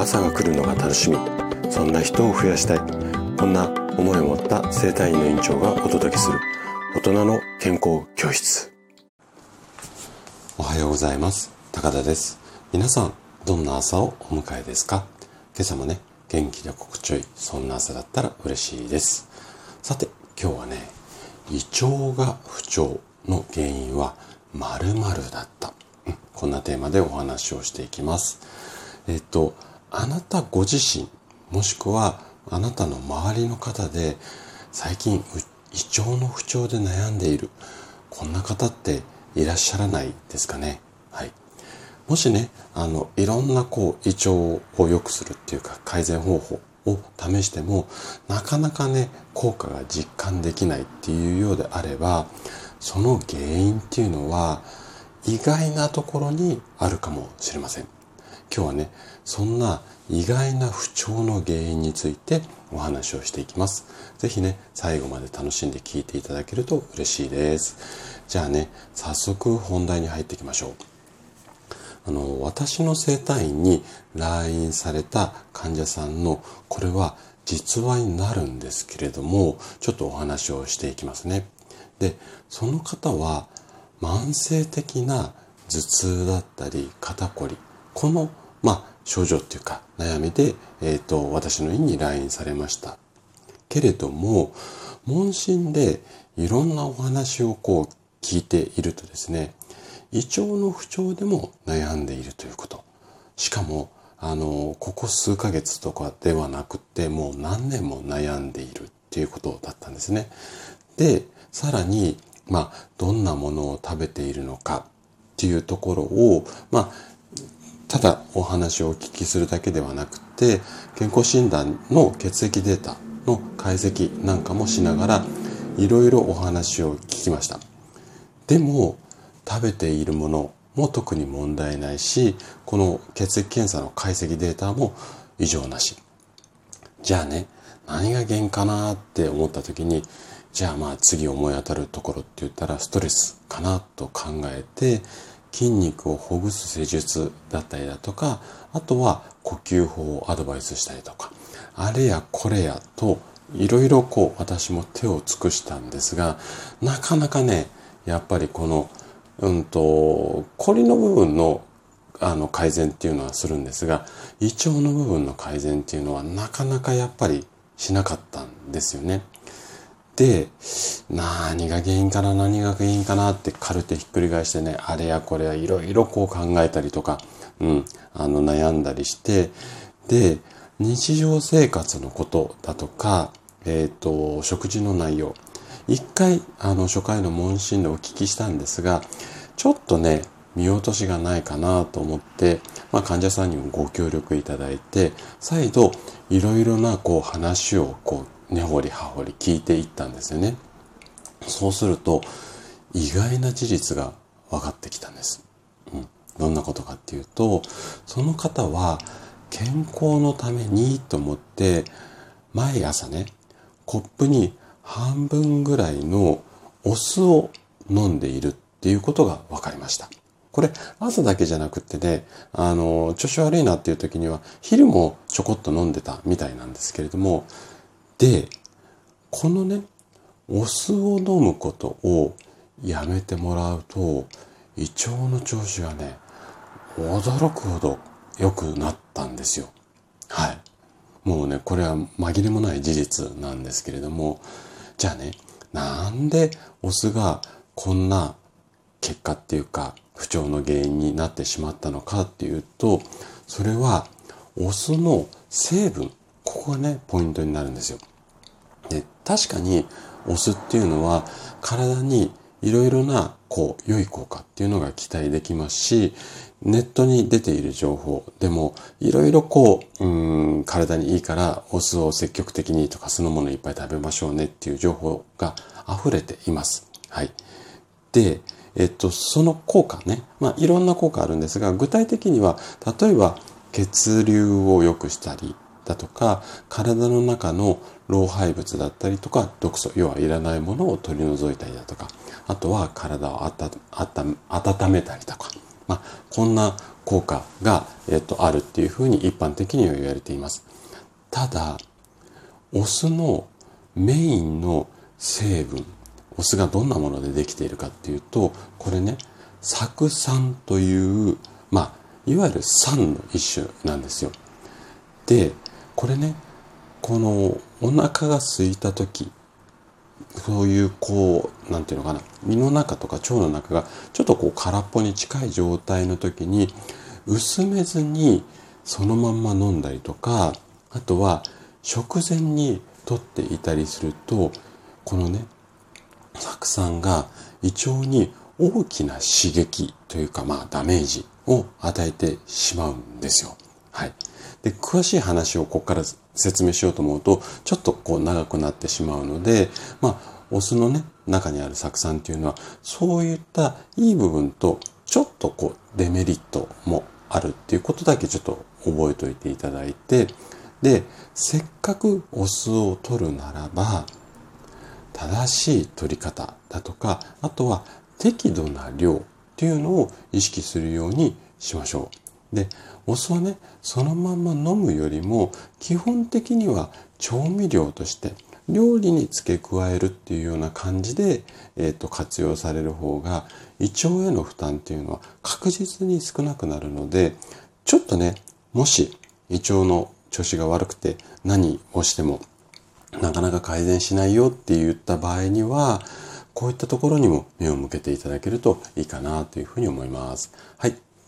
朝が来るのが楽しみ。そんな人を増やしたい。こんな思いを持った生体院の院長がお届けする。大人の健康教室。おはようございます。高田です。皆さんどんな朝をお迎えですか？今朝もね元気で心地よいそんな朝だったら嬉しいです。さて今日はね胃腸が不調の原因は〇〇だった、うん、こんなテーマでお話をしていきます。えっとあなたご自身もしくはあなたの周りの方で最近胃腸の不調で悩んでいるこんな方っていらっしゃらないですかね？はいもしねあのいろんなこう胃腸を良くするっていうか改善方法を試してもなかなかね効果が実感できないっていうようであればその原因っていうのは意外なところにあるかもしれません。今日はね、そんな意外な不調の原因についてお話をしていきます。ぜひね、最後まで楽しんで聞いていただけると嬉しいです。じゃあね、早速本題に入っていきましょう。あの、私の生体院に来院された患者さんの、これは実話になるんですけれども、ちょっとお話をしていきますね。で、その方は慢性的な頭痛だったり肩こり、この、まあ、症状っていうか悩みで、えっ、ー、と、私の院に来院されました。けれども、問診でいろんなお話をこう聞いているとですね、胃腸の不調でも悩んでいるということ。しかも、あの、ここ数ヶ月とかではなくて、もう何年も悩んでいるっていうことだったんですね。で、さらに、まあ、どんなものを食べているのかっていうところを、まあ、ただお話をお聞きするだけではなくて、健康診断の血液データの解析なんかもしながら、いろいろお話を聞きました。でも、食べているものも特に問題ないし、この血液検査の解析データも異常なし。じゃあね、何が原因かなって思った時に、じゃあまあ次思い当たるところって言ったらストレスかなと考えて、筋肉をほぐす施術だったりだとか、あとは呼吸法をアドバイスしたりとか、あれやこれやと、いろいろこう私も手を尽くしたんですが、なかなかね、やっぱりこの、うんと、コリの部分のあの改善っていうのはするんですが、胃腸の部分の改善っていうのはなかなかやっぱりしなかったんですよね。で、何が原因かな、何が原因かなってカルテひっくり返してね、あれやこれやいろいろこう考えたりとか、うん、あの悩んだりして、で、日常生活のことだとか、えっ、ー、と、食事の内容。一回、あの、初回の問診でお聞きしたんですが、ちょっとね、見落としがないかなと思って、まあ、患者さんにもご協力いただいて、再度、いろいろなこう話をこう根掘り葉掘り聞いていったんですよね。そうすると、意外な事実が分かってきたんです。うん。どんなことかっていうと、その方は健康のためにと思って、毎朝ね、コップに半分ぐらいのお酢を飲んでいるっていうことが分かりました。これ、朝だけじゃなくってね、あの、調子悪いなっていう時には、昼もちょこっと飲んでたみたいなんですけれども、で、このね、お酢を飲むことをやめてもらうと、胃腸の調子がね、驚くほど良くなったんですよ。はい。もうね、これは紛れもない事実なんですけれども、じゃあね、なんでお酢がこんな結果っていうか不調の原因になってしまったのかっていうと、それはお酢の成分、ここがね、ポイントになるんですよ。確かにお酢っていうのは体にいろいろなこう良い効果っていうのが期待できますし、ネットに出ている情報でもいろいろこう、うん、体にいいからお酢を積極的にとか酢の物いっぱい食べましょうねっていう情報が溢れています。はい。で、えっと、その効果ね、まあいろんな効果あるんですが、具体的には、例えば血流を良くしたりだとか、体の中の老廃物だったりとか、毒素、要はいらないものを取り除いたりだとか、あとは体を温めたりとか、まあ、こんな効果が、えっと、あるっていうふうに一般的には言われています。ただ、お酢のメインの成分、お酢がどんなものでできているかっていうと、これね、酢酸という、まあ、いわゆる酸の一種なんですよ。で、これね、このお腹が空いた時、そういうこう、なんていうのかな、胃の中とか腸の中がちょっとこう空っぽに近い状態の時に、薄めずにそのまんま飲んだりとか、あとは食前にとっていたりすると、このね、酢酸が胃腸に大きな刺激というか、まあダメージを与えてしまうんですよ。はい。で、詳しい話をここから説明しようと思うと、ちょっとこう長くなってしまうので、まあ、お酢のね、中にある酢酸っていうのは、そういったいい部分と、ちょっとこう、デメリットもあるっていうことだけちょっと覚えておいていただいて、で、せっかくお酢を取るならば、正しい取り方だとか、あとは適度な量っていうのを意識するようにしましょう。で、お酢はね、そのまま飲むよりも、基本的には調味料として料理に付け加えるっていうような感じで、えーと、活用される方が胃腸への負担っていうのは確実に少なくなるのでちょっとねもし胃腸の調子が悪くて何をしてもなかなか改善しないよって言った場合にはこういったところにも目を向けていただけるといいかなというふうに思います。はい。